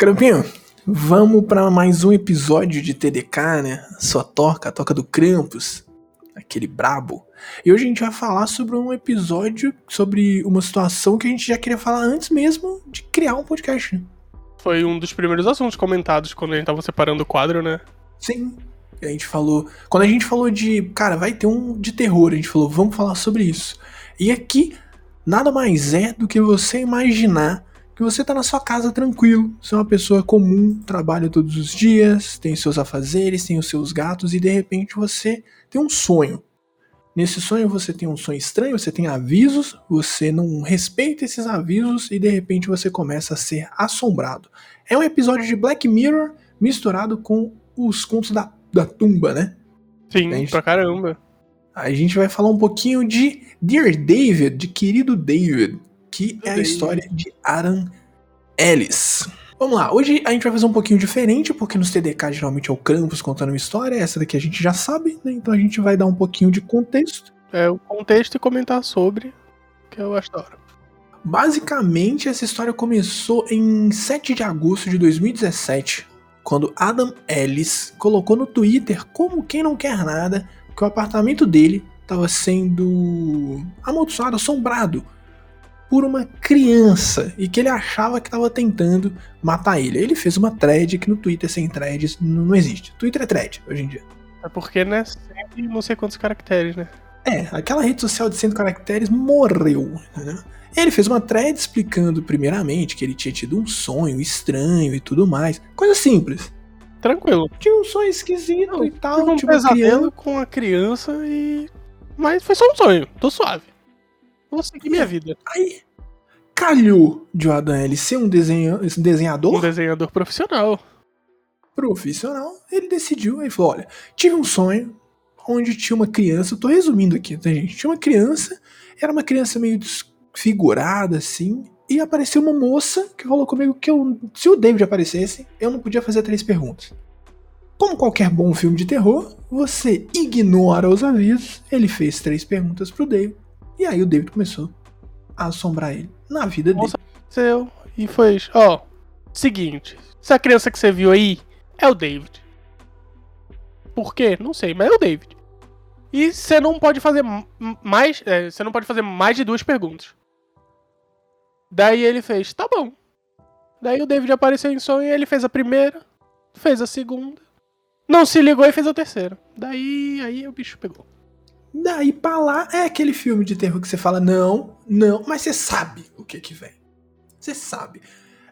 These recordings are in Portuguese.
Crampinho, vamos para mais um episódio de TDK, né? Sua toca, a toca do Krampus, aquele brabo. E hoje a gente vai falar sobre um episódio, sobre uma situação que a gente já queria falar antes mesmo de criar um podcast. né? Foi um dos primeiros assuntos comentados quando a gente tava separando o quadro, né? Sim. A gente falou. Quando a gente falou de. Cara, vai ter um de terror, a gente falou, vamos falar sobre isso. E aqui, nada mais é do que você imaginar que você tá na sua casa tranquilo. Você é uma pessoa comum, trabalha todos os dias, tem seus afazeres, tem os seus gatos, e de repente você tem um sonho. Nesse sonho você tem um sonho estranho, você tem avisos, você não respeita esses avisos e de repente você começa a ser assombrado. É um episódio de Black Mirror misturado com os contos da, da tumba, né? Sim, Gente. pra caramba. A gente vai falar um pouquinho de Dear David, de querido David, que é a história de Aaron Ellis. Vamos lá, hoje a gente vai fazer um pouquinho diferente, porque nos TDK geralmente é o Krampus contando uma história, essa daqui a gente já sabe, né? Então a gente vai dar um pouquinho de contexto. É o contexto e comentar sobre, que eu acho da hora. Basicamente, essa história começou em 7 de agosto de 2017, quando Adam Ellis colocou no Twitter, como quem não quer nada, que o apartamento dele estava sendo amaldiçoado, assombrado por uma criança e que ele achava que estava tentando matar ele. Ele fez uma thread que no Twitter sem threads não não existe. Twitter é thread hoje em dia. É porque, né, sempre não sei quantos caracteres, né? É, aquela rede social de 100 caracteres morreu, entendeu? Ele fez uma thread explicando primeiramente que ele tinha tido um sonho estranho e tudo mais. Coisa simples. Tranquilo. Tinha um sonho esquisito e tal, um tipo pesadelo criança. com a criança e... Mas foi só um sonho, tô suave. Vou seguir minha vida. Aí, calhou de o Adam ele ser um esse desenhador Um desenhador profissional. profissional. Ele decidiu, ele falou, olha, tive um sonho onde tinha uma criança, eu tô resumindo aqui, tá gente? Tinha uma criança, era uma criança meio desfigurada assim, e apareceu uma moça que falou comigo que eu, se o David aparecesse, eu não podia fazer três perguntas. Como qualquer bom filme de terror, você ignora os avisos. Ele fez três perguntas pro David. E aí o David começou a assombrar ele na vida dele. Seu. E foi, ó, seguinte. Essa criança que você viu aí é o David. Por quê? Não sei, mas é o David. E você não pode fazer mais. é, Você não pode fazer mais de duas perguntas. Daí ele fez, tá bom. Daí o David apareceu em sonho e ele fez a primeira, fez a segunda. Não se ligou e fez a terceira. Daí aí o bicho pegou. Daí pra lá é aquele filme de terror que você fala, não, não, mas você sabe o que que vem. Você sabe.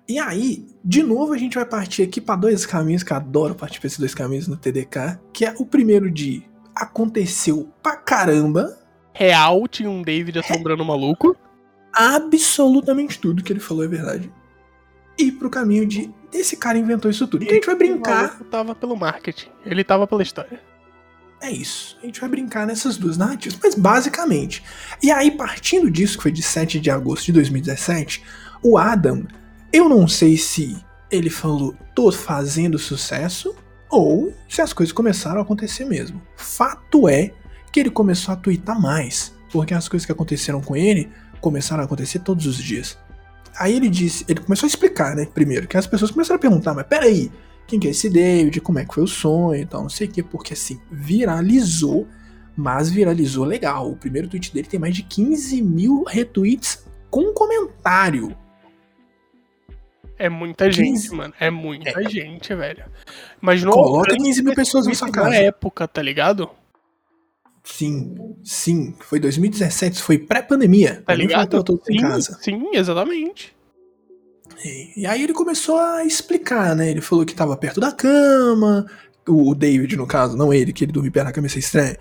E aí, de novo, a gente vai partir aqui pra dois caminhos, que eu adoro partir pra esses dois caminhos no TDK, que é o primeiro de aconteceu pra caramba, Real, tinha um David assombrando o maluco. absolutamente tudo que ele falou é verdade. E pro caminho de esse cara inventou isso tudo. Então a gente vai O brincar maluco tava pelo marketing. Ele tava pela história. É isso. A gente vai brincar nessas duas narrativas, mas basicamente. E aí, partindo disso, que foi de 7 de agosto de 2017, o Adam, eu não sei se ele falou, tô fazendo sucesso, ou se as coisas começaram a acontecer mesmo. Fato é que ele começou a twittar mais, porque as coisas que aconteceram com ele começaram a acontecer todos os dias. Aí ele disse, ele começou a explicar, né, primeiro, que as pessoas começaram a perguntar, mas peraí, quem que é esse David, como é que foi o sonho e tal, não sei o que, porque assim, viralizou, mas viralizou legal. O primeiro tweet dele tem mais de 15 mil retweets com comentário. É muita 15. gente, mano. É muita gente, velho. Imagina Coloca o 15 mil pessoas na sua na casa. época, tá ligado? Sim, sim, foi 2017, isso foi pré-pandemia. Tá ligado? faltava todos em Sim, casa. sim, exatamente. E, e aí ele começou a explicar, né? Ele falou que tava perto da cama, o David, no caso, não ele, que ele dormia perto da cama, isso é estranho.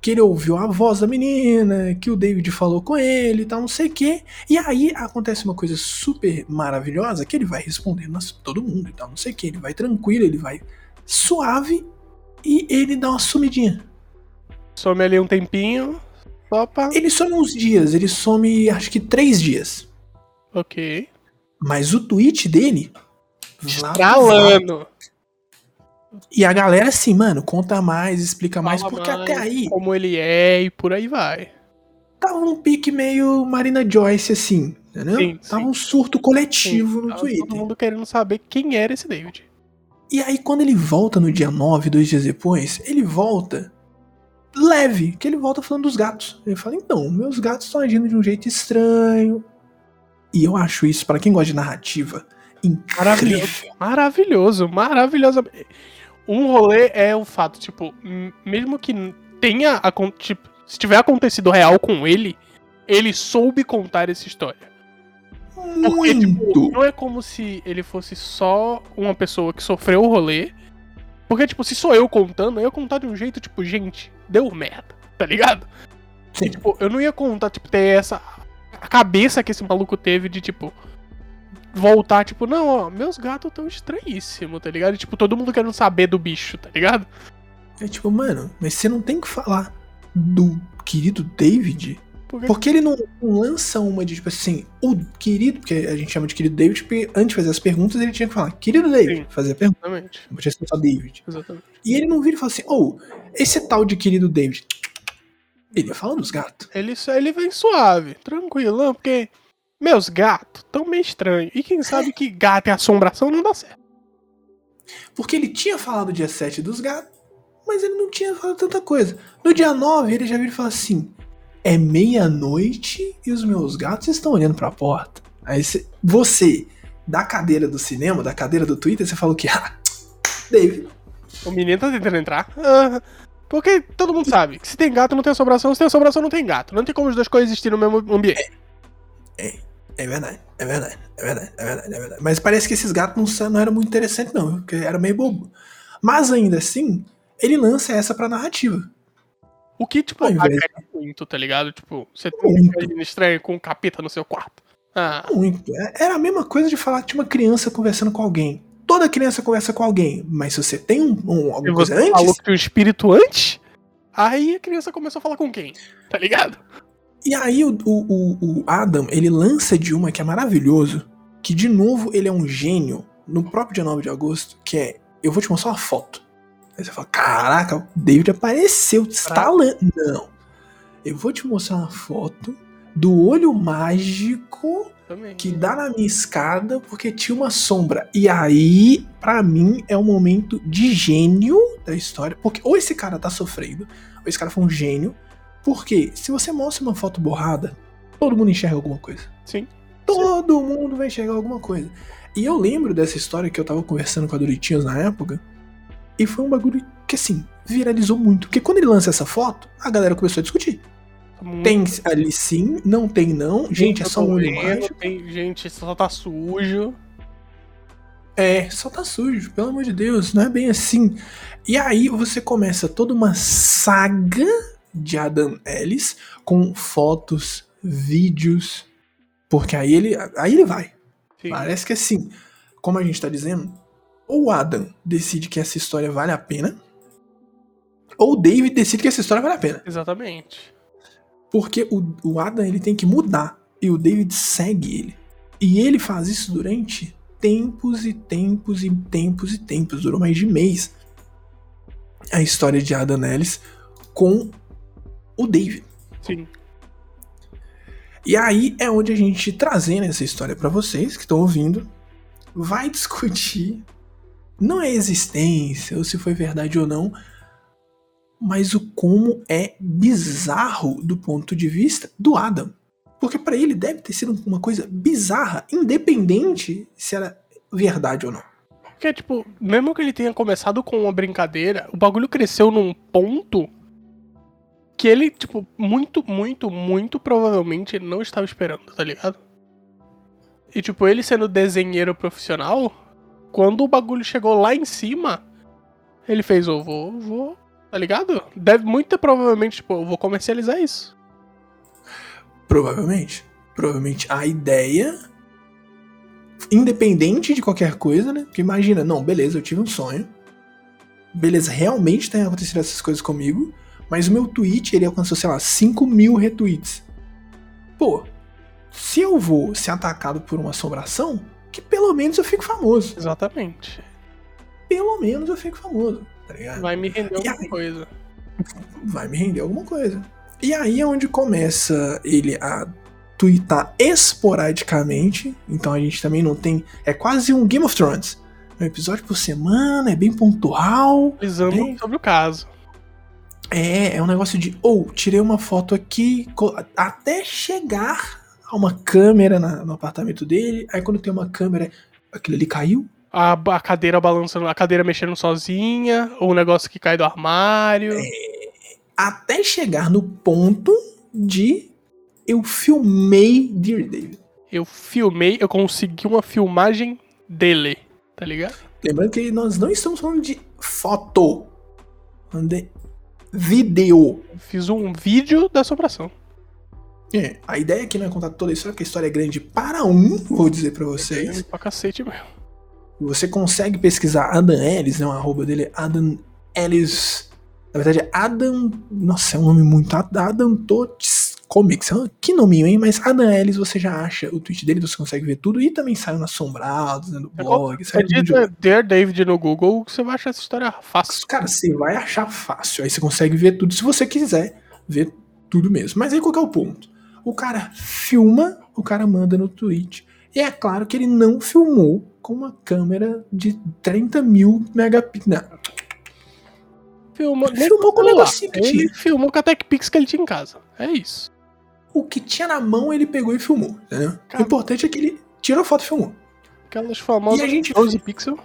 Que ele ouviu a voz da menina, que o David falou com ele e tal, não sei o quê. E aí acontece uma coisa super maravilhosa, que ele vai respondendo a todo mundo e tal, não sei o quê. Ele vai tranquilo, ele vai suave e ele dá uma sumidinha. Some ali um tempinho. Pra. Ele some uns dias, ele some acho que três dias. Ok. Mas o tweet dele. Estralando. E a galera assim, mano, conta mais, explica mais, Fala porque mais até aí Como ele é e por aí vai. tava um pique meio Marina Joyce, assim. Entendeu? Sim, Tava sim. um surto coletivo no Tava Twitter. Todo mundo querendo saber quem era esse David. E aí, quando ele volta no dia 9, dois dias depois, ele volta leve, que ele volta falando dos gatos. Ele fala, então, meus gatos estão agindo de um jeito estranho. E eu acho isso, pra quem gosta de narrativa, incrível. Maravilhoso. Maravilhoso, maravilhoso. Um rolê é o fato, tipo, mesmo que tenha tipo, se tiver acontecido real com ele, ele soube contar essa história. Porque, tipo, Muito. não é como se ele fosse só uma pessoa que sofreu o rolê. Porque, tipo, se sou eu contando, eu ia contar de um jeito, tipo, gente, deu merda, tá ligado? Sim. E, tipo, eu não ia contar, tipo, ter essa. A cabeça que esse maluco teve de, tipo. Voltar, tipo, não, ó, meus gatos tão estranhíssimos, tá ligado? E, tipo, todo mundo querendo saber do bicho, tá ligado? É tipo, mano, mas você não tem que falar do querido David Porque, Porque ele não lança uma de, tipo assim, o querido, porque a gente chama de querido David, porque antes de fazer as perguntas ele tinha que falar, querido David, Sim. fazer a pergunta, exatamente. não podia ser só David. Exatamente. E ele não vira e fala assim, oh, esse tal de querido David, ele fala dos gatos. Ele, ele vem suave, tranquilão, porque meus gatos tão meio estranhos. E quem sabe que gato e assombração não dá certo. Porque ele tinha falado dia 7 dos gatos, mas ele não tinha falado tanta coisa. No dia 9 ele já vira e fala assim, é meia-noite e os meus gatos estão olhando pra porta. Aí cê- você, da cadeira do cinema, da cadeira do Twitter, você fala o quê? Ah, David. O menino tá tentando entrar. Ah, porque todo mundo sabe que se tem gato não tem assombração, se tem assombração não tem gato. Não tem como as duas coisas existirem no mesmo ambiente. É verdade, é verdade, é verdade, é verdade, é verdade. Mas parece que esses gatos não, não eram muito interessantes, não, porque era meio bobo. Mas ainda assim, ele lança essa pra narrativa. O que, tipo, agrega muito, tá ligado? Tipo, você tem um Muito. estranho com um capeta no seu quarto. Ah, Muito. É- Era a mesma coisa de falar que tinha uma criança conversando com alguém. Toda criança conversa com alguém, mas se você tem um, um- alguma coisa falou antes, que tinha um espírito antes, aí a criança começou a falar com quem? Tá ligado? E aí o, o- o- Adam, ele lança de uma que é maravilhoso, que de novo ele é um gênio, no próprio dia 9 de agosto, que é, eu vou te mostrar uma foto. Aí você fala, caraca, o David apareceu, estalando. Não. Eu vou te mostrar uma foto do olho mágico Também. que dá na minha escada porque tinha uma sombra. E aí, pra mim, é um momento de gênio da história. Porque ou esse cara tá sofrendo, ou esse cara foi um gênio. Porque se você mostra uma foto borrada, todo mundo enxerga alguma coisa. Sim. Todo mundo vai enxergar alguma coisa. E eu lembro dessa história que eu tava conversando com a Doritinhos na época. E foi um bagulho que, assim, viralizou muito. Porque quando ele lança essa foto, a galera começou a discutir. Muito Tem ali sim, não tem não. Gente, é eu só um olho mágico. Tem gente, só tá sujo. É, só tá sujo, pelo amor de Deus, não é bem assim. E aí você começa toda uma saga de Adam Ellis com fotos, vídeos, porque aí ele, aí ele vai. Sim. Parece que assim, como a gente tá dizendo, ou o Adam decide que essa história vale a pena, ou o David decide que essa história vale a pena. Exatamente. Porque o, o Adam ele tem que mudar e o David segue ele. E ele faz isso durante tempos e tempos e tempos e tempos. Durou mais de mês. A história de Adam Ellis com o David. Sim. E aí é onde a gente trazendo essa história pra vocês que estão ouvindo, vai discutir não é a existência ou se foi verdade ou não, mas o como é bizarro do ponto de vista do Adam. Porque pra ele deve ter sido uma coisa bizarra, independente se era verdade ou não. Porque, tipo, mesmo que ele tenha começado com uma brincadeira, o bagulho cresceu num ponto que ele, tipo, muito, muito, muito provavelmente não estava esperando, tá ligado? E, tipo, ele sendo desenheiro profissional, quando o bagulho chegou lá em cima, ele fez, eu vou, vou, tá ligado? Deve muito provavelmente, tipo, eu vou comercializar isso. Provavelmente. Provavelmente a ideia, independente de qualquer coisa, né? Porque imagina, não, beleza, eu tive um sonho. Beleza, realmente tem acontecido essas coisas comigo. Mas o meu tweet, ele alcançou, sei lá, 5 mil retweets. Pô, se eu vou ser atacado por uma assombração, que pelo menos eu fico famoso. Exatamente. Pelo menos eu fico famoso, tá ligado? Vai me render E alguma aí? coisa. vai me render alguma coisa. E aí é onde começa ele a twittar esporadicamente, então a gente também não tem. É quase um Game of Thrones. Um episódio por semana, é bem pontual. Avisando bem- sobre o caso. É, é um negócio de, ou, tirei uma foto aqui, até chegar a uma câmera na- no apartamento dele, aí quando tem uma câmera, aquilo ali caiu. A, a cadeira balançando, a cadeira mexendo sozinha, ou o negócio que cai do armário. Até chegar no ponto de eu filmei Dear David. Eu filmei, eu consegui uma filmagem dele, tá ligado? Lembrando que nós não estamos falando de foto, falando de vídeo. Fiz um vídeo da assombração. É, a ideia aqui não é contar toda a história, porque a história é grande para um, vou dizer pra vocês. Pra cacete mesmo. Você consegue pesquisar Adam Ellis, né? O arroba dele é Adam Ellis. Na verdade é Adam. Nossa, é um nome muito. Adam Totes Comics. Ah, Que nominho, hein? Mas Adam Ellis você já acha o tweet dele, você consegue ver tudo. E também saiu no Assombrados, né, no blog. É Saiu no Dear David no Google, você vai achar essa história fácil. Cara, você vai achar fácil. Aí você consegue ver tudo se você quiser ver tudo mesmo. Mas aí qual que é o ponto? O cara filma, o cara manda no tweet. E é claro que ele não filmou com uma câmera de 30 mil megapixels. Não, Filmou, Filmou com o negocinho que Ele tinha. filmou com a TechPix que ele tinha em casa. É isso. O que tinha na mão ele pegou e filmou, entendeu? O importante é que ele tirou foto e filmou. Aquelas famosas E a gente- 12 pixels.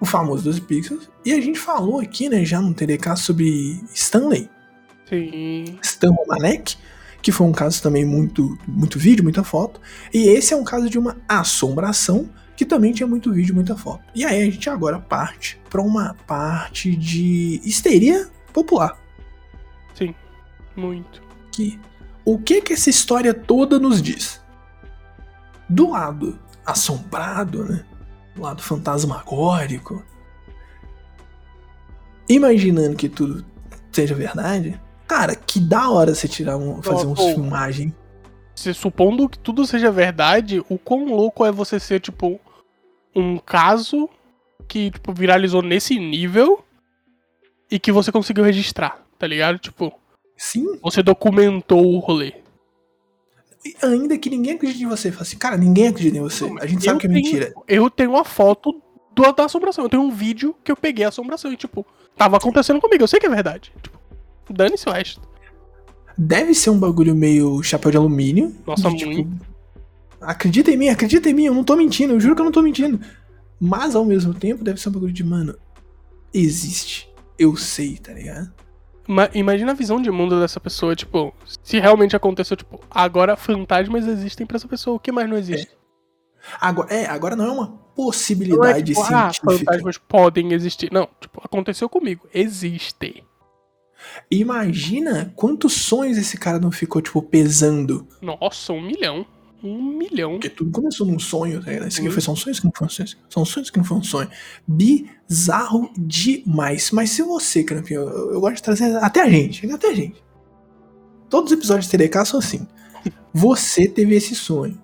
O famoso 12 pixels. E a gente falou aqui, né, já no TDK sobre Stanley, Sim. Stan Romanek, que foi um caso também muito, muito vídeo, muita foto. E esse é um caso de uma assombração que também tinha muito vídeo, muita foto. E aí a gente agora parte para uma parte de histeria popular. Muito. Que o que que essa história toda nos diz? Do lado assombrado, né? Do lado fantasmagórico. Imaginando que tudo seja verdade. Cara, que da hora você tirar um, fazer pô. filmagens. Se supondo que tudo seja verdade, o quão louco é você ser, tipo, um caso que, tipo, viralizou nesse nível e que você conseguiu registrar, tá ligado? Tipo, Sim, você documentou o rolê. ainda que ninguém acredite em você. Fala assim, cara, ninguém acredita em você. A gente sabe que é tenho- mentira. Eu tenho uma foto do, da assombração. Eu tenho um vídeo que eu peguei a assombração e, tipo, tava acontecendo comigo. Eu sei que é verdade. Tipo, dane-se o resto. Deve ser um bagulho meio chapéu de alumínio. Nossa, de, tipo. Acredita em mim, acredita em mim, eu não tô mentindo, eu juro que eu não tô mentindo. Mas ao mesmo tempo deve ser um bagulho de, mano, existe. Eu sei, tá ligado? Ma- imagina a visão de mundo dessa pessoa, tipo, se realmente aconteceu, tipo, agora fantasmas existem pra essa pessoa, o que mais não existe? Agora, é, agora não é uma Não é possibilidade tipo, ah, científica. fantasmas podem existir. Não, tipo, aconteceu comigo. Existe. Imagina quantos sonhos esse cara não ficou, tipo, pesando. Nossa, um milhão. Um milhão. Porque tudo começou num sonho, ligado? Isso aqui Hum. foi só um sonho, aqui não foi um sonho. São sonhos que não foi um sonho. Bizarro demais. Mas se você, Crampinho, eu, eu gosto de trazer até a gente, até a gente. Todos os episódios de TDK são assim. Você teve esse sonho.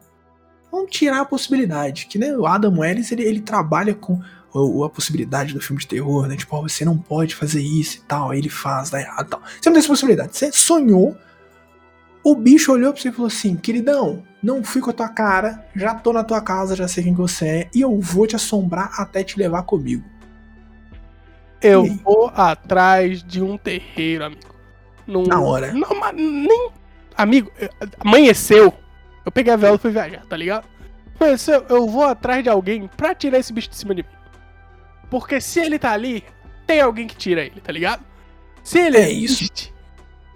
Vamos tirar a possibilidade. Que né, o Adam Ellis, ele, ele trabalha com o- a possibilidade do filme de terror, né? Tipo, ó, você não pode fazer isso e tal. Aí ele faz, dá errado e tal. Você não tem essa possibilidade. Você sonhou. O bicho olhou pra você e falou assim: queridão, não fui com a tua cara, já tô na tua casa, já sei quem que você é, e eu vou te assombrar até te levar comigo. Eu vou atrás de um terreiro, amigo. Num- Na hora. Não, mas nem. Amigo, amanheceu. Eu peguei a vela e fui viajar, tá ligado? Amanheceu, eu vou atrás de alguém pra tirar esse bicho de cima de mim. Porque se ele tá ali, tem alguém que tira ele, tá ligado? Se ele É isso. existe,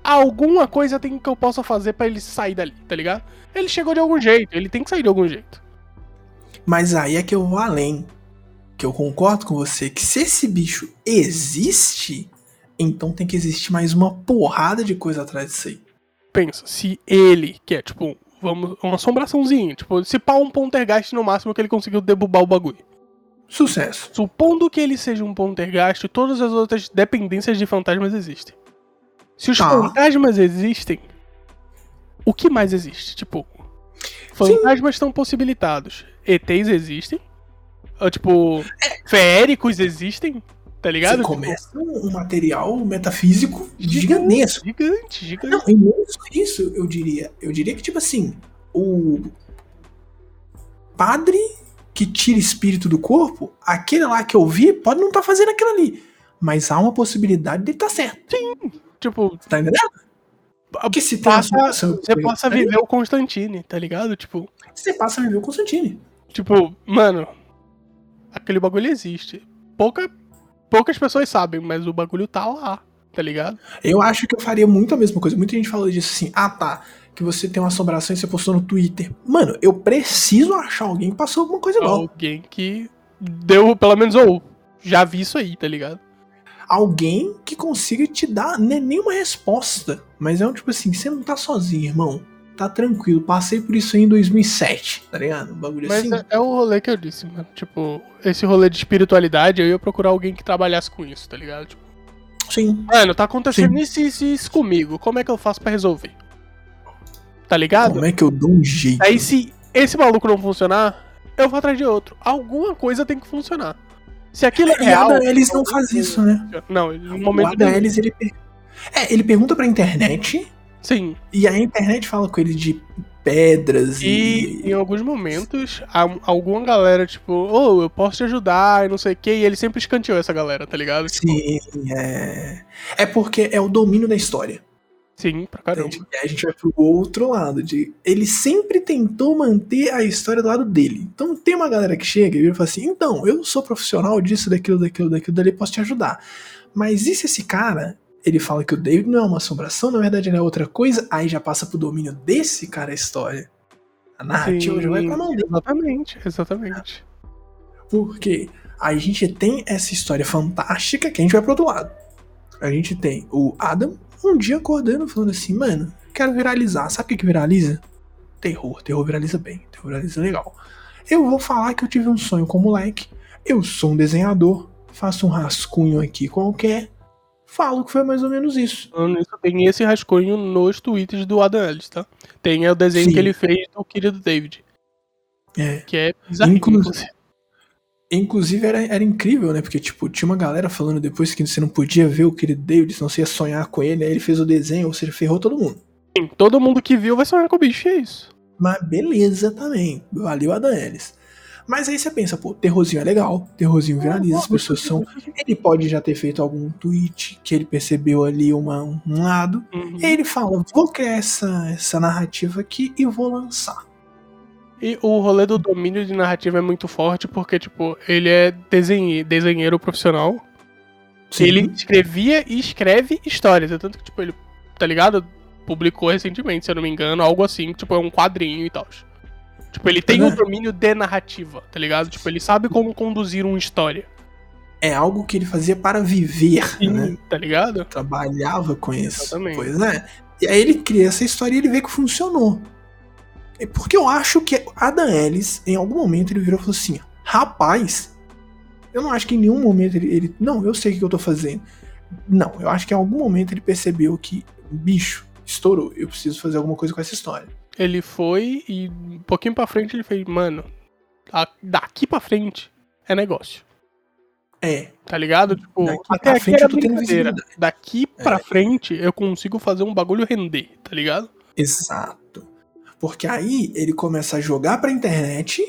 alguma coisa tem que eu possa fazer pra ele sair dali, tá ligado? Ele chegou de algum jeito, ele tem que sair de algum jeito. Mas aí é que eu vou além. Que eu concordo com você que se esse bicho existe, então tem que existir mais uma porrada de coisa atrás disso aí. Pensa, se ele, que é tipo, vamos, uma assombraçãozinha, tipo, se pá um poltergeist no máximo que ele conseguiu debubar o bagulho. Sucesso. Supondo que ele seja um poltergeist, todas as outras dependências de fantasmas existem. Se os Tá. fantasmas existem, o que mais existe? Tipo, fantasmas estão possibilitados. ETs existem. ah, Tipo, feéricos existem. Tá ligado? Você Tipo, começa um material metafísico Gigante. gigantesco. Gigante, gigante. Não, e só isso, eu diria. Eu diria que, tipo assim, o padre que tira espírito do corpo, aquele lá que eu vi, pode não estar fazendo aquilo ali. Mas há uma possibilidade de estar certo. Tipo, Tá entendendo? Porque se passa, você passa a viver o Constantine, tá ligado? Tipo, Você passa a viver o Constantine. tipo, mano, aquele bagulho existe. Pouca, poucas pessoas sabem, mas o bagulho tá lá, tá ligado? Eu acho que eu faria muito a mesma coisa. Muita gente falou disso assim, ah tá, que você tem uma assombração e você postou no Twitter. Mano, eu preciso achar alguém que passou alguma coisa igual. Alguém que deu, pelo menos, ou já vi isso aí, tá ligado? Alguém que consiga te dar né, nenhuma resposta. Mas é um tipo assim, você não tá sozinho, irmão. Tá tranquilo, passei por isso aí em 2007, tá ligado? Um bagulho Mas assim. é, é o rolê que eu disse, mano. Tipo, esse rolê de espiritualidade, eu ia procurar alguém que trabalhasse com isso, tá ligado? Tipo, Sim. mano, tá acontecendo Sim. isso, isso, e isso comigo. Como é que eu faço pra resolver? Tá ligado? Como é que eu dou um jeito? Aí se esse maluco não funcionar, eu vou atrás de outro. Alguma coisa tem que funcionar. Se aquilo é E o real. Adam Ellis não faz isso, né? Não, no O momento dele. Ellis, ele. É, ele pergunta pra internet. Sim. E a internet fala com ele de pedras E e. em alguns momentos, alguma galera, tipo, ô, eu posso te ajudar e não sei o que, e ele sempre escanteou essa galera, tá ligado? Tipo, Sim, é. É porque é o domínio da história. Sim, pra caramba. Entende? E aí a gente vai pro outro lado. De, ele sempre tentou manter a história do lado dele. Então tem uma galera que chega e fala assim: então, eu sou profissional disso, daquilo, daquilo, daquilo, dali, posso te ajudar. Mas e se esse cara, ele fala que o David não é uma assombração, na verdade ele é outra coisa, aí já passa pro domínio desse cara a história. A narrativa já vai pra mão dele. Exatamente, exatamente. Porque a gente tem essa história fantástica que a gente vai pro outro lado. A gente tem o Adam um dia acordando falando assim, mano, quero viralizar. Sabe o que, que viraliza? Terror. Terror viraliza bem. Terror viraliza legal. Eu vou falar que eu tive um sonho com moleque. Eu sou um desenhador. Faço um rascunho aqui qualquer. Falo que foi mais ou menos isso. Tem esse rascunho nos tweets do Adam Ellis, tá? Tem o desenho Sim. que ele fez do querido David, É. que é Inclusive- inclusive. Inclusive era, era incrível, né? Porque, tipo, tinha uma galera falando depois que você não podia ver o querido David, senão você ia sonhar com ele. Aí ele fez o desenho, ou seja, ferrou todo mundo. Sim, todo mundo que viu vai sonhar com o bicho, é isso. Mas beleza também. Valeu a Daenerys. Mas aí você pensa, pô, terrorzinho é legal, terrorzinho viraliza, as pessoas são. Ele pode já ter feito algum tweet que ele percebeu ali uma, um lado. Uhum. E aí ele fala: vou criar essa, essa narrativa aqui e vou lançar. E o rolê do domínio de narrativa é muito forte porque, tipo, ele é desenhe- desenheiro profissional. Sim. Ele escrevia e escreve histórias. É tanto que, tipo, ele, tá ligado? Publicou recentemente, se eu não me engano, algo assim, tipo, é um quadrinho e tal. Tipo, ele tem É. um domínio de narrativa, tá ligado? Tipo, ele sabe como conduzir uma história. É algo que ele fazia para viver, né? Tá ligado? Trabalhava com isso. Exatamente. Pois é. E aí ele cria essa história e ele vê que funcionou. É Porque eu acho que Adam Ellis, em algum momento, ele virou e falou assim: rapaz, eu não acho que em nenhum momento ele. ele- não, eu sei o que eu tô fazendo. Não, eu acho que em algum momento ele percebeu que, bicho, estourou, eu preciso fazer alguma coisa com essa história. Ele foi e um pouquinho pra frente ele fez, mano, daqui pra frente é negócio. É, Tá ligado? Tipo, Daqui até pra frente eu tô tendo visibilidade. É. Daqui pra frente eu consigo fazer um bagulho render, tá ligado? exato. Porque aí ele começa a jogar pra internet,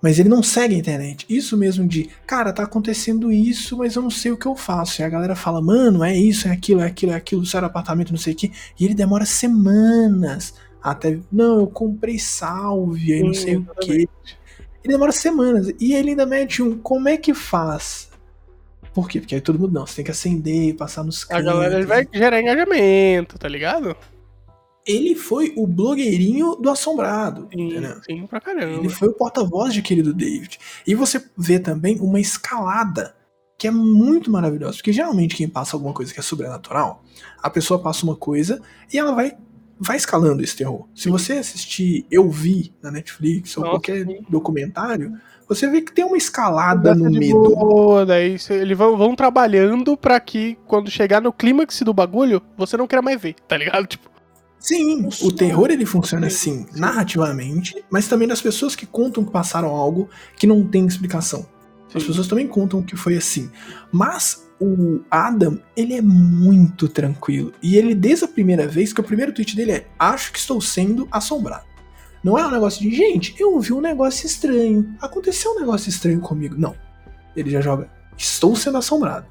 mas ele não segue a internet. Isso mesmo de, cara, tá acontecendo isso, mas eu não sei o que eu faço. E a galera fala, mano, é isso, é aquilo, é aquilo, é aquilo, sai do apartamento, não sei o que. E ele demora semanas até, não, eu comprei salvia e não sei o que. Ele demora semanas. E ele ainda mete um, como é que faz? Por quê? Porque aí todo mundo, não, você tem que acender, passar nos A cantos. galera vai gerar engajamento, tá ligado? Ele foi o blogueirinho do assombrado. Sim, entendeu? sim pra caramba. Ele foi o porta-voz de querido David. E você vê também uma escalada que é muito maravilhosa. Porque geralmente quem passa alguma coisa que é sobrenatural, a pessoa passa uma coisa e ela vai, vai escalando esse terror. Se você assistir Eu Vi na Netflix ou Nossa, qualquer sim. documentário, você vê que tem uma escalada no medo. Boa, daí eles vão, vão trabalhando pra que quando chegar no clímax do bagulho, você não queira mais ver, tá ligado? Tipo, Sim, o terror ele funciona Sim, assim, sim. narrativamente, mas também das pessoas que contam que passaram algo que não tem explicação. As sim. pessoas também contam que foi assim. Mas o Adam, ele é muito tranquilo. E ele, desde a primeira vez, que o primeiro tweet dele é: Acho que estou sendo assombrado. Não é um negócio de, gente, eu vi um negócio estranho. Aconteceu um negócio estranho comigo. Não. Ele já joga: Estou sendo assombrado.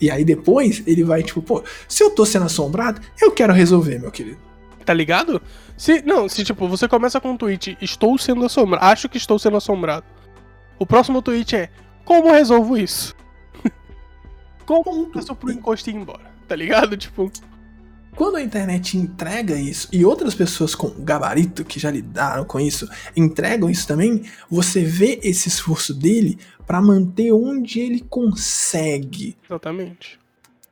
E aí depois ele vai, tipo, pô, se eu tô sendo assombrado, eu quero resolver, meu querido. Tá ligado? Se, não, se tipo, você começa com um tweet, estou sendo assombrado, acho que estou sendo assombrado. O próximo tweet é, como resolvo isso? como peço pro encosto ir embora, tá ligado? Tipo. Quando a internet entrega isso e outras pessoas com gabarito que já lidaram com isso entregam isso também, você vê esse esforço dele para manter onde ele consegue. Exatamente.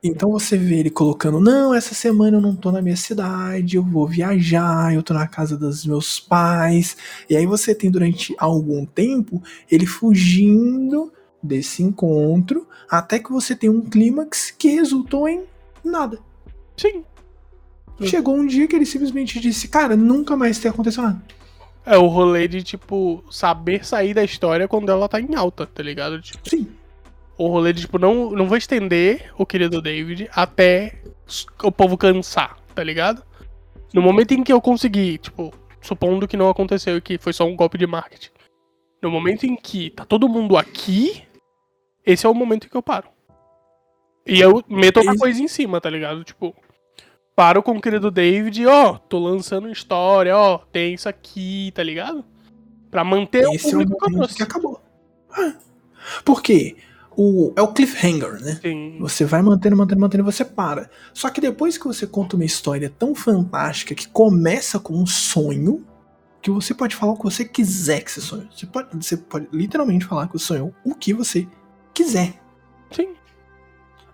Então você vê ele colocando: não, essa semana eu não tô na minha cidade, eu vou viajar, eu tô na casa dos meus pais. E aí você tem durante algum tempo ele fugindo desse encontro até que você tem um clímax que resultou em nada. Sim. Chegou um dia que ele simplesmente disse: Cara, nunca mais tem acontecido nada. É o rolê de, tipo, saber sair da história quando ela tá em alta, tá ligado? Tipo, Sim. O rolê de, tipo, não, não vou estender o querido David até o povo cansar, tá ligado? No momento em que eu consegui, tipo, supondo que não aconteceu e que foi só um golpe de marketing. No momento em que tá todo mundo aqui, esse é o momento em que eu paro. E eu meto Esse- coisa em cima, tá ligado? Tipo, paro com o querido David, ó, tô lançando história, ó, tem isso aqui, tá ligado? Pra manter Esse o é o público que momento trouxe. que acabou. Ah. Por quê? O, é o cliffhanger, né? Sim. Você vai mantendo, mantendo, mantendo e você para. Só que depois que você conta uma história tão fantástica que começa com um sonho, que você pode falar o que você quiser que você sonhou. Você pode, você pode literalmente falar que você sonhou o que você quiser. Sim.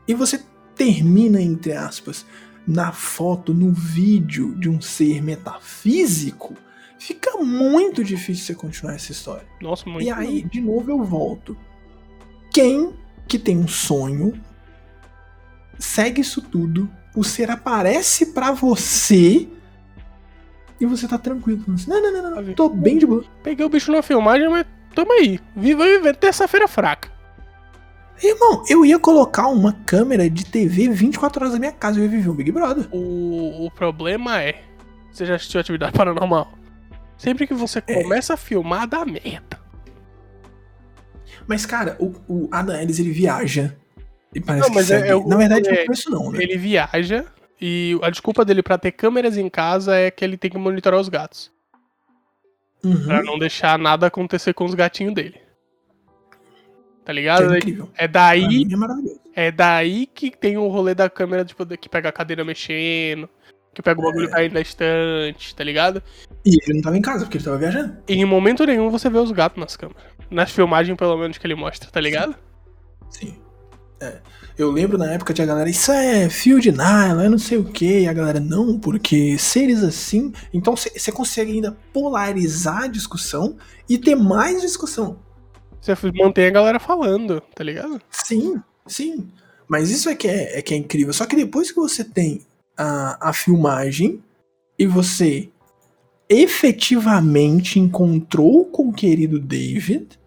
E você termina, entre aspas, na foto, no vídeo de um ser metafísico, fica muito difícil você continuar essa história. Nossa, muito. E aí, de novo, eu volto. Quem que tem um sonho segue isso tudo, o ser aparece pra você e você tá tranquilo. Não, não, não, não, tô bem de boa. Peguei o bicho na filmagem, mas tamo aí. Viva vivendo terça-feira fraca. Irmão, eu ia colocar uma câmera de TV 24 horas na minha casa e eu ia viver um Big Brother. O, o problema é. Você já assistiu atividade paranormal? Sempre que você É. começa a filmar, dá merda. Mas, cara, o, o Adam Ellis, ele viaja. E parece Não, que mas é- segue. é o- Na verdade, é- não foi isso não, né? Ele viaja e a desculpa dele pra ter câmeras em casa é que ele tem que monitorar os gatos. Uhum. Pra não deixar nada acontecer com os gatinhos dele. Tá Que ligado? é incrível. É daí, é é daí que tem o rolê da câmera, tipo, que pega a cadeira mexendo, que pega o bagulho É. caindo da estante, tá ligado? E ele não tava em casa, porque ele tava viajando. E em momento nenhum você vê os gatos nas câmeras. Nas filmagens, pelo menos, que ele mostra, tá ligado? Sim. É. Eu lembro na época de a galera, isso é fio de nylon, é não sei o que, e a galera, não, porque seres assim. Então você consegue ainda polarizar a discussão e ter mais discussão. Você mantém a galera falando, tá ligado? Sim, sim. Mas isso é que é, é que é incrível. Só que depois que você tem a, a filmagem e você efetivamente encontrou com o querido David,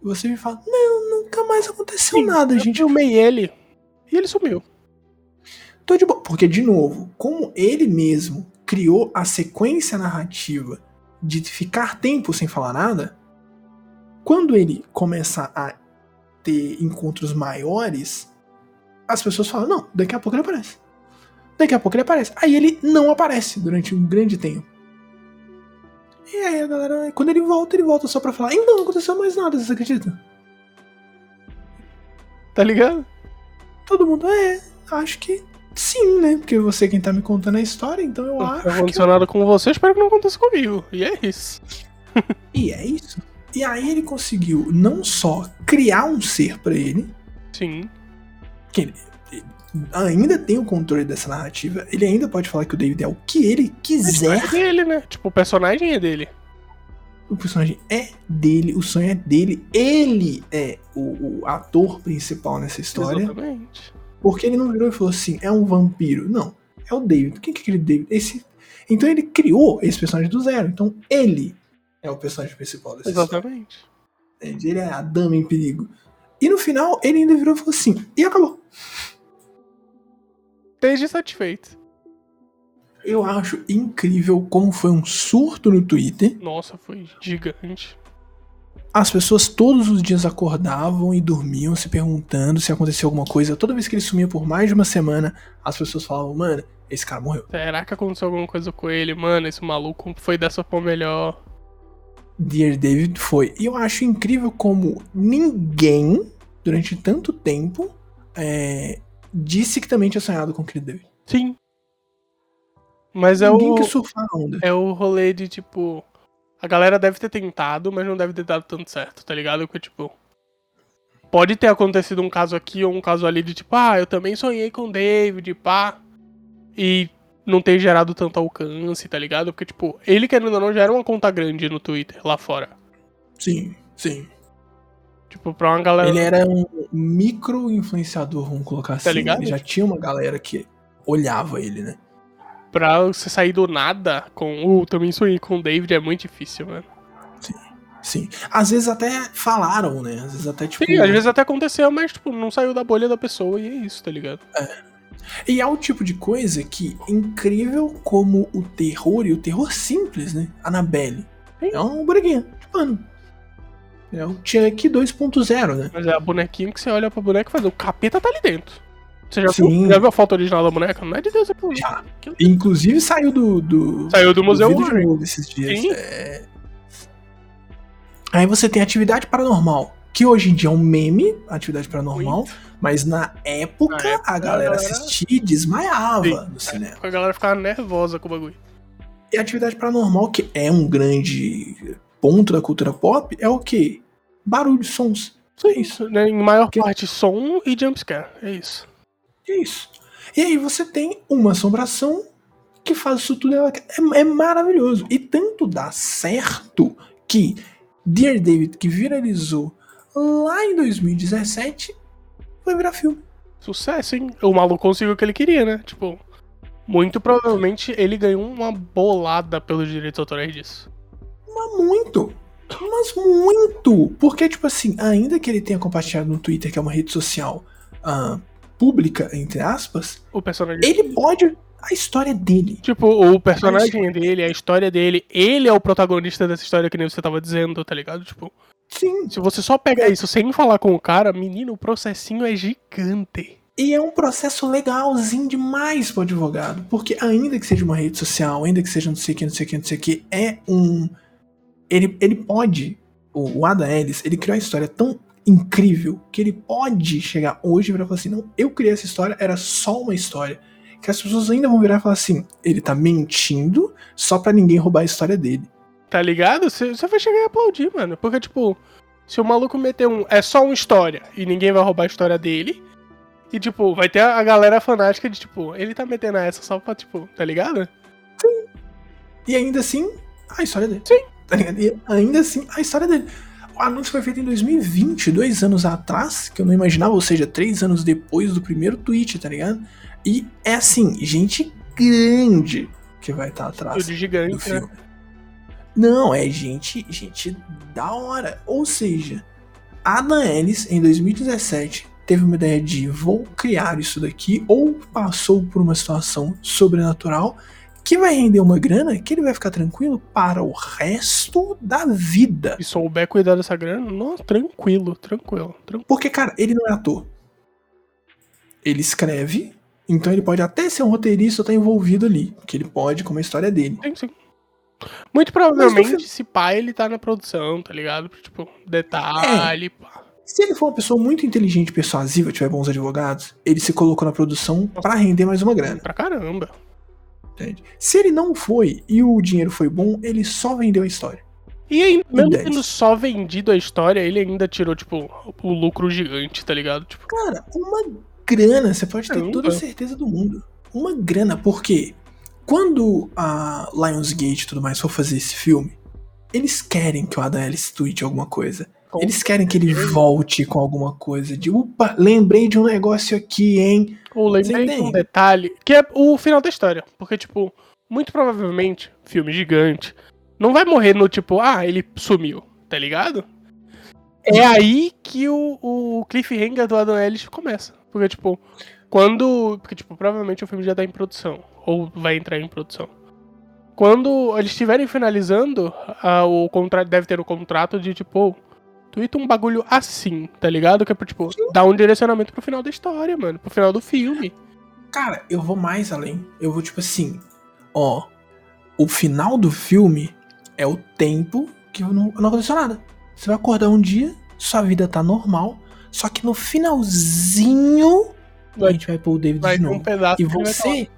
você me fala, não, nunca mais aconteceu nada, Eu gente. filmei ele e ele sumiu. Tô de boa. Porque, de novo, como ele mesmo criou a sequência narrativa de ficar tempo sem falar nada, quando ele começa a ter encontros maiores, as pessoas falam: não, daqui a pouco ele aparece. Daqui a pouco ele aparece. Aí ele não aparece durante um grande tempo. E aí a galera, quando ele volta, ele volta só pra falar: então não aconteceu mais nada, vocês acreditam? Tá ligado? Todo mundo, é, acho que sim, né? Porque você é quem tá me contando a história, então eu Não acho. foi que condicionado com você, espero que não aconteça comigo. E é isso. E é isso. E aí ele conseguiu não só criar um ser pra ele, Sim. que ele ainda tem o controle dessa narrativa, ele ainda pode falar que o David é o que ele quiser. É dele, né? Tipo, o personagem é dele. O personagem é dele, o sonho é dele, ele é o, o ator principal nessa história. Exatamente. Porque ele não virou e falou assim, é um vampiro. Não, é o David. Quem que é aquele David? Esse. Então ele criou esse personagem do zero. Então ele é o personagem principal dessa história. Exatamente. Entende? Ele é a dama em perigo. E no final, ele ainda virou e falou assim, e acabou. Esteja satisfeito. Eu acho incrível como foi um surto no Twitter. Nossa, foi gigante. As pessoas todos os dias acordavam e dormiam se perguntando se aconteceu alguma coisa. Toda vez que ele sumia por mais de uma semana, as pessoas falavam, mano, esse cara morreu. Será que aconteceu alguma coisa com ele? Mano, esse maluco foi dessa forma melhor. Dear David foi. E eu acho incrível como ninguém, durante tanto tempo, é, disse que também tinha sonhado com o querido David. Sim. Mas é ninguém o. que surfar a onda. É o rolê de tipo. A galera deve ter tentado, mas não deve ter dado tanto certo, tá ligado? Porque, tipo. Pode ter acontecido um caso aqui ou um caso ali de tipo, ah, eu também sonhei com o David, pá. E não ter gerado tanto alcance, tá ligado? Porque, tipo, ele querendo ou não já era uma conta grande no Twitter lá fora. Sim, sim. Tipo, pra uma galera. Ele era um micro influenciador, vamos colocar assim. ligado? Ele já tinha uma galera que olhava ele, né? Pra você sair do nada com. Uh, também sonhei com o David é muito difícil, mano. Sim. Às vezes até falaram, né? Às vezes até, tipo. Sim, às vezes até aconteceu, mas, tipo, não saiu da bolha da pessoa e é isso, tá ligado? E é o tipo de coisa que é incrível como o terror, e o terror simples, né? Annabelle. Sim. É um bonequinho de pano. É o Chuck 2.0, né? Mas é a bonequinha que você olha pra boneca e faz. O capeta tá ali dentro. Você já, Sim. viu, já viu a foto original da boneca? Não é de Deus, é por Já. Inclusive saiu do. do Saiu do Museu Warren. novo esses dias. Sim. É. Aí você tem atividade paranormal, que hoje em dia é um meme, atividade paranormal, mas na época, Na época, a galera assistia e desmaiava Sim. no cinema. A galera ficava nervosa com o bagulho. E atividade paranormal, que é um grande ponto da cultura pop, é o quê? Barulho, sons. Só isso. Né, Em maior parte, som e jumpscare. É isso. É isso. E aí você tem uma assombração que faz isso tudo. É, é maravilhoso. E tanto dá certo que Dear David, que viralizou lá em 2017, vai virar filme. Sucesso, hein? O maluco conseguiu o que ele queria, né? Tipo, muito provavelmente ele ganhou uma bolada pelos direitos autorais disso. Mas muito. Mas muito. Porque, tipo assim, ainda que ele tenha compartilhado no Twitter, que é uma rede social ah, pública, entre aspas, O personagem. ele pode. A história dele. Tipo, o personagem dele, a história dele, ele é o protagonista dessa história que nem você tava dizendo, tá ligado? Tipo, Sim. se você só pega isso sem falar com o cara, menino, o processinho é gigante. E é um processo legalzinho demais pro advogado. Porque ainda que seja uma rede social, ainda que seja não sei o que, não sei o que, não sei o que, é um. Ele, ele pode. O, o Adam Ellis, ele criou uma história tão incrível que ele pode chegar hoje e virar e falar assim: não, eu criei essa história, era só uma história. Que as pessoas ainda vão virar e falar assim: ele tá mentindo só pra ninguém roubar a história dele. Tá ligado? Você você vai chegar e aplaudir, mano. Porque, tipo, se o maluco meter um. É só uma história e ninguém vai roubar a história dele. E, tipo, vai ter a galera fanática de, tipo, ele tá metendo essa só pra, tipo, tá ligado? E ainda assim, a história dele. Sim. Tá ligado? E ainda assim, a história dele. O anúncio foi feito em 2020, dois anos atrás, que eu não imaginava, ou seja, três anos depois do primeiro tweet, tá ligado? E é assim, gente grande que vai estar Tudo atrás do gigante, né? filme. Não, é gente, gente da hora. Ou seja, Adam Ellis, em 2017, teve uma ideia de vou criar isso daqui, ou passou por uma situação sobrenatural que vai render uma grana que ele vai ficar tranquilo para o resto da vida. E souber cuidar dessa grana, nossa, tranquilo, tranquilo, tranquilo. Porque, cara, ele não é ator. Ele escreve, então ele pode até ser um roteirista ou estar envolvido ali. Porque ele pode, como a história dele. Sim, sim. Muito provavelmente, filme- se pá, ele tá na produção, tá ligado? Tipo, detalhe, pá. Se ele for uma pessoa muito inteligente e persuasiva, tiver bons advogados, ele se colocou na produção para render mais uma grana. Pra caramba. Entende? Se ele não foi e o dinheiro foi bom, ele só vendeu a história. E mesmo tendo só vendido a história, ele ainda tirou, tipo, o lucro gigante, tá ligado? Tipo, Cara, uma grana, você pode ter Caramba. toda a certeza do mundo. Uma grana, porque quando a Lionsgate e tudo mais for fazer esse filme, eles querem que o Adam Ellis tweete alguma coisa. Com Eles querem que ele volte com alguma coisa de, opa, lembrei de um negócio aqui, hein? ou lembrei de um detalhe, que é o final da história. Porque, tipo, muito provavelmente, filme gigante, não vai morrer no tipo, ah, ele sumiu, tá ligado? é aí que o, o cliffhanger do Adam Ellis começa. Porque, tipo, quando. Porque, tipo, provavelmente o filme já tá em produção. Ou vai entrar em produção. Quando eles estiverem finalizando, a, o contrato deve ter o contrato de, tipo, Twitter um bagulho assim, tá ligado? Que é pra, tipo, dar um direcionamento pro final da história, mano. Pro final do filme. Cara, eu vou mais além. Eu vou, tipo assim, ó. O final do filme é o tempo que não, não aconteceu nada. Você vai acordar um dia, sua vida tá normal, só que no finalzinho Vai- a gente vai pôr o David Vai de um novo. pedaço E você,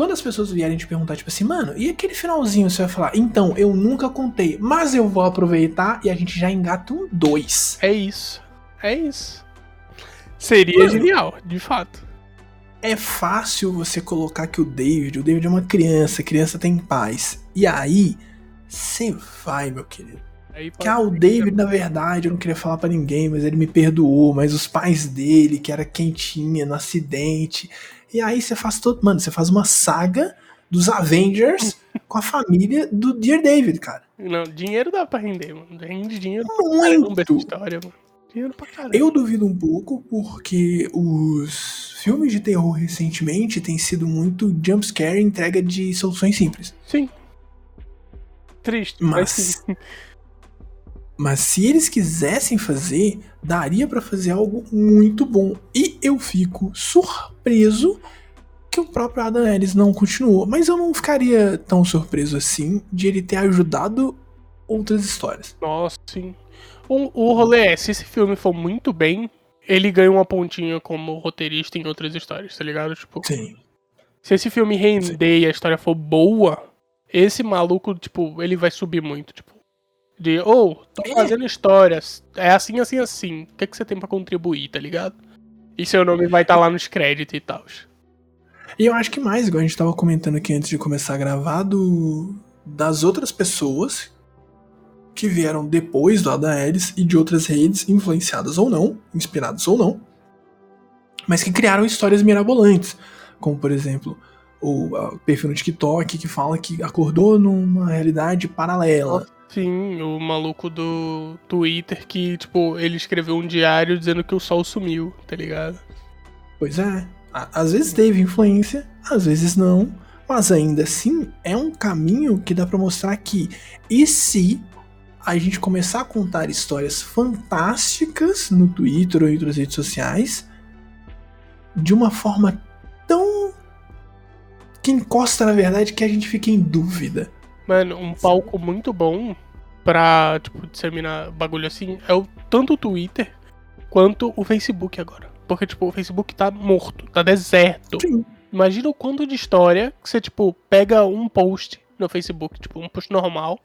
quando as pessoas vierem te perguntar, tipo assim, mano, e aquele finalzinho? Você vai falar, então, eu nunca contei, mas eu vou aproveitar e a gente já engata um dois. É isso. É isso. Seria Mano. genial, de fato. É fácil você colocar que o David, o David é uma criança, criança tem paz. E aí, você vai, meu querido. Aí Que ah, o David, na verdade, eu não queria falar pra ninguém, mas ele me perdoou, mas os pais dele, que era quem tinha no acidente. E aí você faz todo. Mano, você faz uma saga dos Avengers com a família do Dear David, cara. Não, dinheiro dá pra render, mano. Rende dinheiro pra Muito. história, mano. Dinheiro pra caramba. Eu duvido um pouco porque os filmes de terror recentemente têm sido muito jumpscare entrega de soluções simples. Sim. Triste, mas. Mas, mas se eles quisessem fazer, daria pra fazer algo muito bom. E eu fico surpreso que o próprio Adam Ellis não continuou. Mas eu não ficaria tão surpreso assim de ele ter ajudado outras histórias. Nossa, sim. O, o rolê é, se esse filme for muito bem, ele ganha uma pontinha como roteirista em outras histórias, tá ligado? Tipo, Sim. se esse filme render e a história for boa, esse maluco, tipo, ele vai subir muito, tipo. De, ô, tô É. fazendo histórias, é assim, assim, assim. O que, é que você tem pra contribuir, tá ligado? E seu nome vai estar lá nos créditos e tal. E eu acho que mais, igual a gente tava comentando aqui antes de começar a gravar, do, das outras pessoas que vieram depois do Adam Ellis e de outras redes, influenciadas ou não, inspiradas ou não, mas que criaram histórias mirabolantes. Como, por exemplo, o perfil no TikTok que fala que acordou numa realidade paralela. Sim, o maluco do Twitter que, tipo, ele escreveu um diário dizendo que o sol sumiu, tá ligado? Pois é, às vezes teve influência, às vezes não, mas ainda assim é um caminho que dá pra mostrar que e se a gente começar a contar histórias fantásticas no Twitter ou em outras redes sociais de uma forma tão que encosta na verdade que a gente fica em dúvida. Mano, um palco muito bom pra, tipo, disseminar bagulho assim é o, tanto o Twitter quanto o Facebook agora. Porque, tipo, o Facebook tá morto, tá deserto. Sim. Imagina o quanto de história que você, tipo, pega um post no Facebook, tipo, um post normal,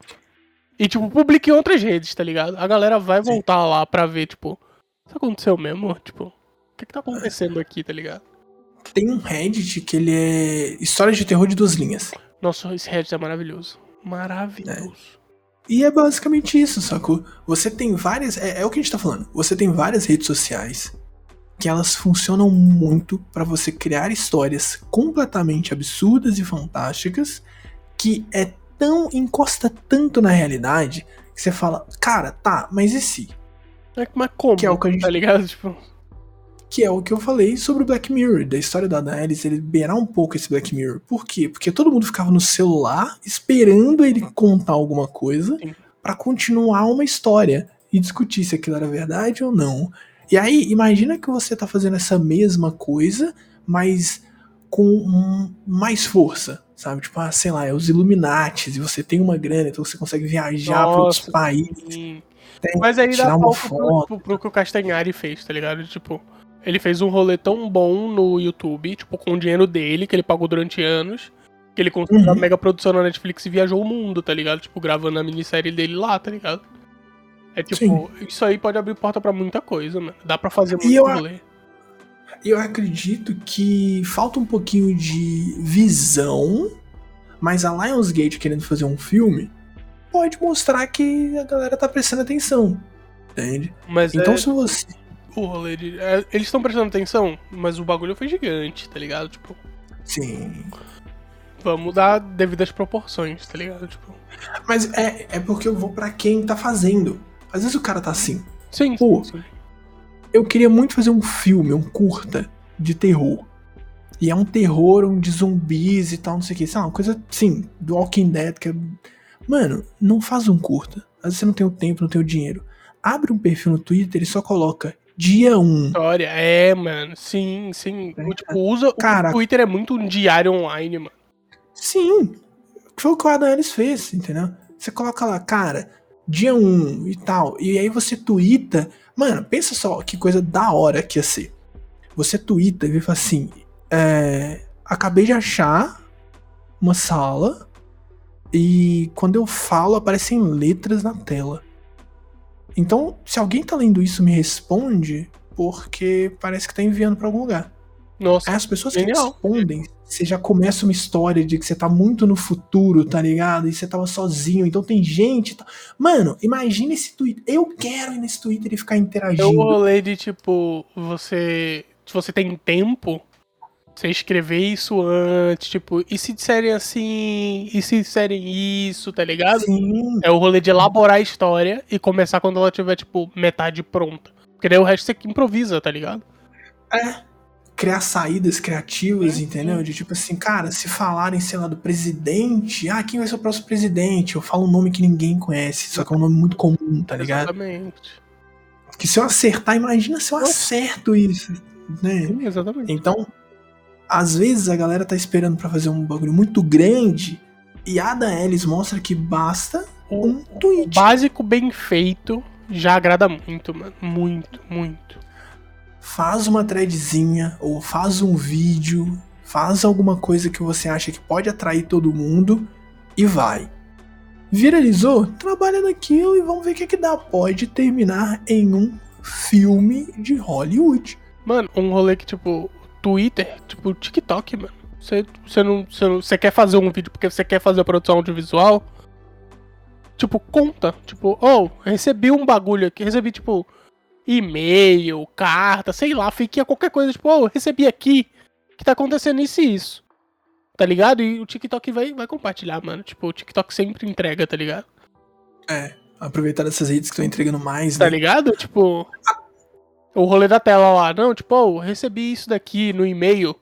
e, tipo, publica em outras redes, tá ligado? A galera vai Sim. voltar lá pra ver, tipo, isso aconteceu mesmo? Tipo, o que que tá acontecendo aqui, tá ligado? Tem um Reddit que ele é histórias de terror de duas linhas. Nossa, esse Reddit é maravilhoso. Maravilhoso. E é basicamente isso, sacou? Você tem várias. É, é o que a gente tá falando. Você tem várias redes sociais que elas funcionam muito pra você criar histórias completamente absurdas e fantásticas que é tão. encosta tanto na realidade que você fala, cara, tá, mas e se? É, Mas como? Que é o que a gente- Tá ligado? Tipo, Que é o que eu falei sobre o Black Mirror, da história da Ellis, ele beirar um pouco esse Black Mirror. Por quê? Porque todo mundo ficava no celular esperando ele contar alguma coisa pra continuar uma história e discutir se aquilo era verdade ou não. E aí, imagina que você tá fazendo essa mesma coisa, mas com um- mais força, sabe? Tipo, ah, sei lá, é os Illuminates e você tem uma grana, então você consegue viajar pra outros países, sim. tem- Mas aí dá palco pro, pro, pro que o Castanhari fez, tá ligado? Tipo, ele fez um rolê tão bom no YouTube, tipo, com o dinheiro dele, que ele pagou durante anos, que ele conseguiu uma Uhum. mega produção na Netflix e viajou o mundo, tá ligado? Tipo, gravando a minissérie dele lá, tá ligado? É tipo, isso aí pode abrir porta pra muita coisa, mano. Dá pra fazer muito eu- rolê. E eu acredito que falta um pouquinho de visão, mas a Lionsgate querendo fazer um filme pode mostrar que a galera tá prestando atenção. Entende? Mas Então é se você. O rolê de... é, eles estão prestando atenção, mas o bagulho foi gigante, tá ligado? Tipo, Sim. vamos dar devidas proporções, tá ligado? Tipo, Mas é, é porque eu vou pra quem tá fazendo. Às vezes o cara tá assim. Sim, Pô, sim, sim. Eu queria muito fazer um filme, um curta de terror. E é um terror um de zumbis e tal, não sei o que. Sabe, uma coisa assim, do Walking Dead, que é. Mano, não faz um curta. Às vezes você não tem o tempo, não tem o dinheiro. Abre um perfil no Twitter e só coloca dia 1. História, é, mano. Sim, sim. É, O, tipo, usa. Cara- o Twitter é muito um diário online, mano. Sim. Foi o que o Adam Ellis fez, entendeu? Você coloca lá, cara, dia 1 e tal. E aí você twitta. Mano, pensa só que coisa da hora que ia ser. Você twitta e fala assim: é, Acabei de achar uma sala. E quando eu falo, aparecem letras na tela. Então, se alguém tá lendo isso, me responde, porque parece que tá enviando pra algum lugar. Nossa. Aí as pessoas que Genial. respondem, você já começa uma história de que você tá muito no futuro, tá ligado? E você tava sozinho, então tem gente. tá- Mano, imagina esse Twitter. Eu quero ir nesse Twitter e ficar É interagindo. rolê de, tipo, você. Se você tem tempo, você escrever isso antes, tipo, e se disserem assim, e se disserem isso, tá ligado? Sim, É o rolê de elaborar a história e começar quando ela tiver, tipo, metade pronta. Porque daí o resto você que improvisa, tá ligado? criar saídas criativas, entendeu? De tipo assim, cara, se falarem, sei lá, do presidente, ah, quem vai ser o próximo presidente? Eu falo um nome que ninguém conhece, só que é um nome muito comum, tá ligado? Exatamente. Que se eu acertar, imagina se eu acerto isso, né? Sim, exatamente. Então, às vezes a galera tá esperando pra fazer um bagulho muito grande e a Ada Ellis mostra que basta O, um tweet. básico bem feito já agrada muito, mano. Muito, muito. Faz uma threadzinha ou faz um vídeo, faz alguma coisa que você acha que pode atrair todo mundo e vai. Viralizou? Trabalha naquilo e vamos ver o que, que dá. Pode terminar em um filme de Hollywood. Mano, um rolê que, tipo, Twitter, tipo, TikTok, mano. Você, você, não, você, não, você quer fazer um vídeo porque você quer fazer a produção audiovisual? Tipo, conta. Tipo, oh, recebi um bagulho aqui. Recebi, tipo, e-mail, carta, sei lá, fiquei qualquer coisa. Tipo, oh, recebi aqui que tá acontecendo isso e isso. Tá ligado? E o TikTok vai, vai compartilhar, mano. Tipo, o TikTok sempre entrega, tá ligado? É, aproveitar dessas redes que estão entregando mais, Tá né? ligado? Tipo. O rolê da tela lá. Não, tipo, oh, recebi isso daqui no e-mail.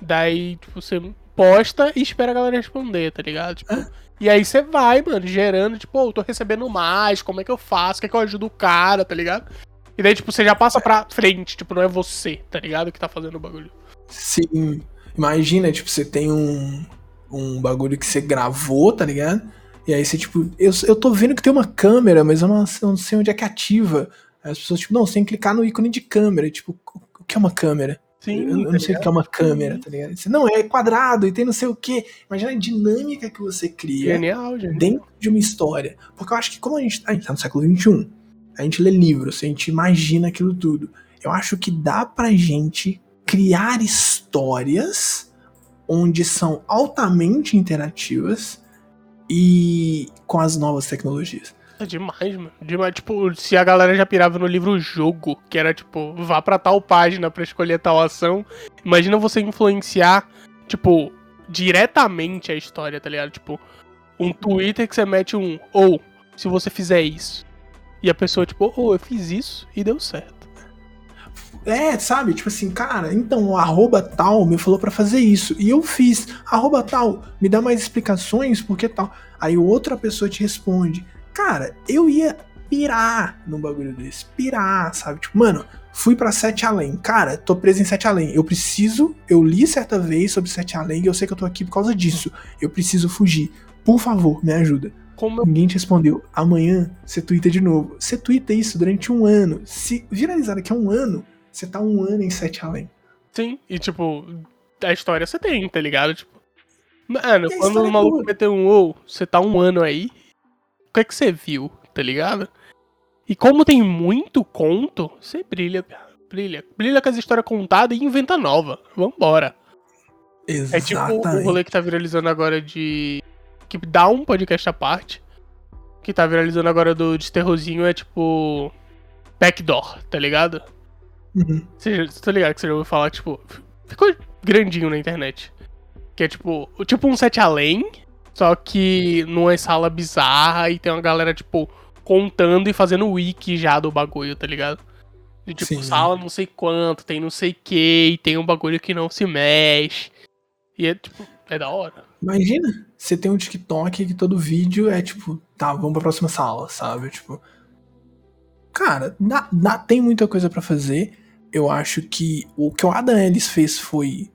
Daí, tipo, você posta e espera a galera responder, tá ligado? Tipo, É. E aí você vai, mano, gerando, tipo, oh, eu tô recebendo mais, como é que eu faço? Quer que eu ajudo o cara, tá ligado? E daí, tipo, você já passa pra frente, tipo, não é você, tá ligado? Que tá fazendo o bagulho. Sim. Imagina, tipo, você tem um, um bagulho que você gravou, tá ligado? E aí você, tipo, eu, eu tô vendo que tem uma câmera, mas eu não, eu não sei onde é que ativa. As pessoas, tipo, não, você tem que clicar no ícone de câmera. Tipo, o que é uma câmera? Sim, eu, eu não sei o que é uma câmera, tá ligado? Você, não, é quadrado e tem não sei o que. Imagina a dinâmica que você cria Genial, dentro de uma história. Porque eu acho que como a gente, a gente tá no século XXI, a gente lê livros, a gente imagina aquilo tudo. Eu acho que dá pra gente criar histórias onde são altamente interativas e com as novas tecnologias. É demais, mano. Demais. Tipo, se a galera já pirava no livro jogo, que era tipo, vá pra tal página pra escolher tal ação. Imagina você influenciar, tipo, diretamente a história, tá ligado? Tipo, um Twitter que você mete um ou se você fizer isso. E a pessoa, tipo, ou eu fiz isso e deu certo. É, sabe? Tipo assim, cara, então arroba tal me falou pra fazer isso. E eu fiz. Arroba tal, me dá mais explicações, porque tal. Aí outra pessoa te responde. Cara, eu ia pirar num bagulho desse. Pirar, sabe? Tipo, mano, fui pra Sete Além. Cara, tô preso em Sete Além. Eu preciso. Eu li certa vez sobre Sete Além e eu sei que eu tô aqui por causa disso. Eu preciso fugir. Por favor, me ajuda. Como eu. Ninguém te respondeu. Amanhã você twitta de novo. Você twitta isso durante um ano. Se viralizar daqui a um ano, você tá um ano em Sete Além. Sim, e tipo, a história você tem, tá ligado? Tipo. Mano, quando o é maluco meteu um ou, você tá um ano aí. O que é que você viu, tá ligado? E como tem muito conto, você brilha, brilha. Brilha com as histórias contadas e inventa nova. Vambora. É tipo o Exatamente. rolê que tá viralizando agora de. Que dá um podcast à parte. Que tá viralizando agora do de terrorzinho é tipo. Backdoor, tá ligado? Uhum. Você tá ligado que você já ouviu falar, tipo. Ficou grandinho na internet. Que é tipo. Tipo um set além. Só que numa sala bizarra e tem uma galera, tipo, contando e fazendo wiki já do bagulho, tá ligado? De tipo, Sim. sala não sei quanto, tem não sei que, e tem um bagulho que não se mexe. E é tipo, é da hora. Imagina, você tem um TikTok que todo vídeo é tipo, tá, vamos pra próxima sala, sabe? Tipo. Cara, dá, dá- tem muita coisa pra fazer. Eu acho que o que o Adam Ellis fez foi.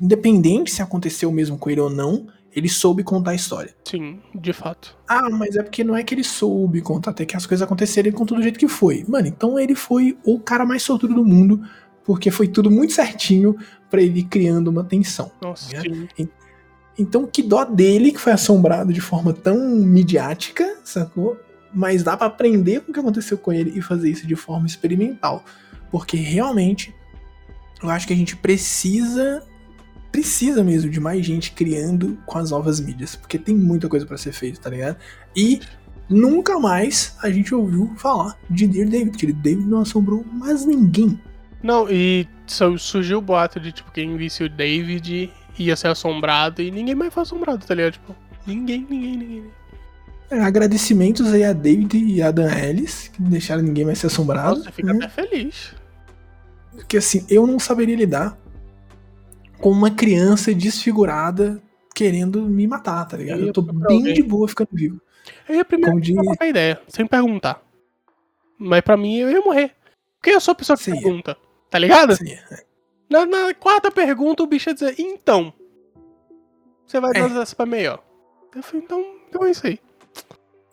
Independente se aconteceu mesmo com ele ou não, ele soube contar a história. Sim, de fato. Ah, mas é porque não é que ele soube contar, até que as coisas aconteceram com tudo do jeito que foi. Mano, então ele foi o cara mais sortudo do mundo, porque foi tudo muito certinho pra ele ir criando uma tensão. Nossa, É. sim. Então, que dó dele que foi assombrado de forma tão midiática, sacou? Mas dá pra aprender com o que aconteceu com ele e fazer isso de forma experimental. Porque realmente, eu acho que a gente precisa, precisa mesmo de mais gente criando com as novas mídias. Porque tem muita coisa pra ser feita, tá ligado? E nunca mais a gente ouviu falar de Dear David, porque David não assombrou mais ninguém. Não, e su- surgiu o boato de, tipo, quem visse o David ia ser assombrado e ninguém mais foi assombrado, tá ligado? Tipo, ninguém, ninguém, ninguém. É, agradecimentos aí a David e a Dan Ellis, que não deixaram ninguém mais ser assombrado. Nossa, fica né? até feliz. Porque assim, eu não saberia lidar com uma criança desfigurada querendo me matar, tá ligado? Eu tô procurar bem alguém. de boa ficando vivo. Eu ia primeiro diz- trocar ideia, sem perguntar. Mas pra mim, eu ia morrer. Porque eu sou a pessoa que Sim. pergunta, tá ligado? Assim, Na, na quarta pergunta, o bicho ia dizer, então. Você vai É. dar essa pra melhor. Eu falei, então, então é isso aí.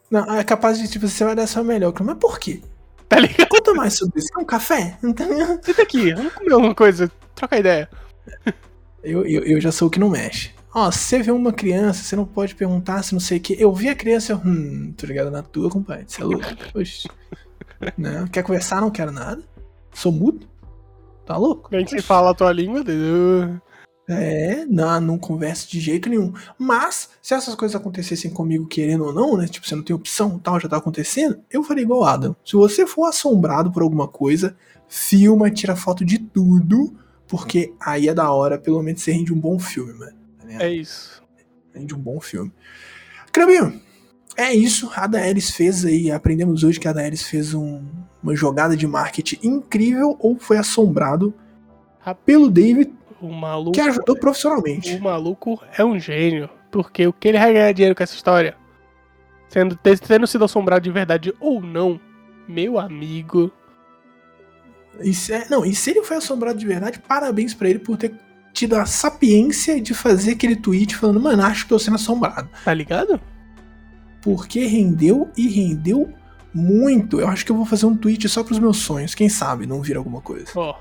não, é capaz de, tipo, você vai dar sua melhor. Mas por quê? Tá ligado? Conta mais sobre isso. Quer um café? Então, Senta aqui, vamos comer alguma coisa, troca ideia. Eu, eu, eu já sou o que não mexe. Ó, se você vê uma criança, você não pode perguntar se não sei o que. Eu vi a criança, eu, hum, tô ligado na tua, compadre. Você é louco? Oxi. Não, quer conversar? Não quero nada. Sou mudo? Tá louco? Nem se fala a tua língua. entendeu? É, não, não converso de jeito nenhum. Mas, se essas coisas acontecessem comigo querendo ou não, né? Tipo, você não tem opção, tal, já tá acontecendo, eu faria igual o Adam. Se você for assombrado por alguma coisa, filma, tira foto de tudo, porque aí é da hora, pelo menos você rende um bom filme, mano. Tá? É isso. Rende um bom filme. Crabinho, é isso. A Daelis fez aí, aprendemos hoje que a Daelis fez um- uma jogada de marketing incrível ou foi assombrado pelo David, O maluco, que ajudou profissionalmente. o maluco é um gênio. Porque o que ele vai ganhar dinheiro com essa história, sendo, tendo sido assombrado de verdade ou não, meu amigo. E se, é- não, e se ele foi assombrado de verdade, parabéns pra ele por ter tido a sapiência de fazer aquele tweet falando, mano, acho que tô sendo assombrado. Tá ligado? Porque rendeu e rendeu muito. Eu acho que eu vou fazer um tweet só pros meus sonhos. Quem sabe não vira alguma coisa. Ó,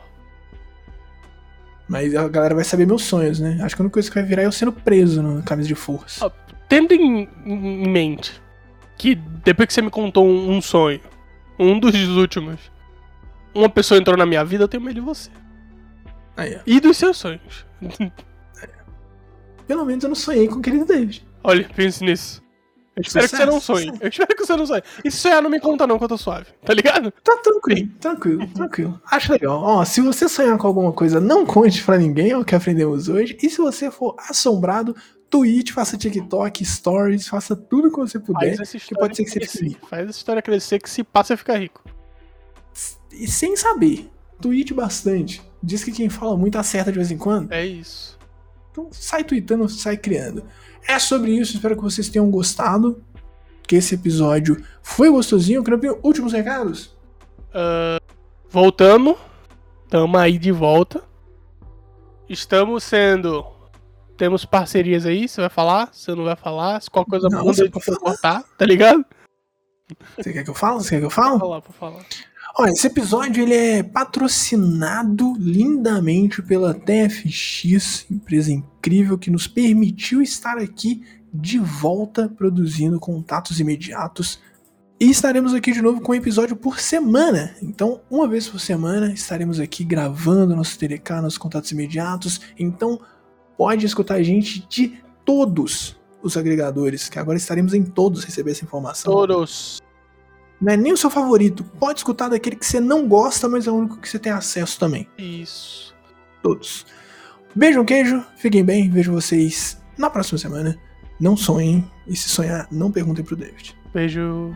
Mas a galera vai saber meus sonhos, né? Acho que a única coisa que vai virar é eu sendo preso na camisa de força. Ó. tendo em, em mente que depois que você me contou um, um sonho, um dos últimos, uma pessoa entrou na minha vida, eu tenho medo de você. Aí, ó. E dos seus sonhos. Pelo menos eu não sonhei com o querido David. Olha, pense nisso. Eu espero que você não Sucesso, sonhe. Eu espero que você não sonhe. E se sonhar, não me conta não, que eu tô suave. Tá ligado? Tá tranquilo, tranquilo, tranquilo. Acho legal. Ó, se você sonhar com alguma coisa, não conte pra ninguém, é o que aprendemos hoje. E se você for assombrado, tweet, faça TikTok, stories, faça tudo que você puder. Que pode ser que você crescer. fique rico. Faz essa história crescer que se passa, fica rico. E sem saber, tweet bastante. Diz que quem fala muito acerta de vez em quando. É isso. Então sai tweetando, sai criando. É sobre isso, espero que vocês tenham gostado. Que esse episódio foi gostosinho. Crampinho, últimos recados? Voltamos. Tamo aí de volta. Estamos sendo. Temos parcerias aí, você vai falar? Você não vai falar? Se qualquer coisa Não, muda, você a gente cortar, tá ligado? Você quer que eu fale? Você quer que eu Vou fale? falar, vou falar. Olha, esse episódio ele é patrocinado lindamente pela TFX, empresa incrível que nos permitiu estar aqui de volta produzindo contatos imediatos. E estaremos aqui de novo com um episódio por semana. Então, uma vez por semana, estaremos aqui gravando nosso TDK, nossos contatos imediatos. Então, pode escutar a gente de todos os agregadores, que agora estaremos em todos receber essa informação. Todos. Não é nem o seu favorito. Pode escutar daquele que você não gosta, mas é o único que você tem acesso também. Isso. Todos. Beijo, um queijo. Fiquem bem. Vejo vocês na próxima semana. Não sonhem. E se sonhar, não perguntem pro David. Beijo.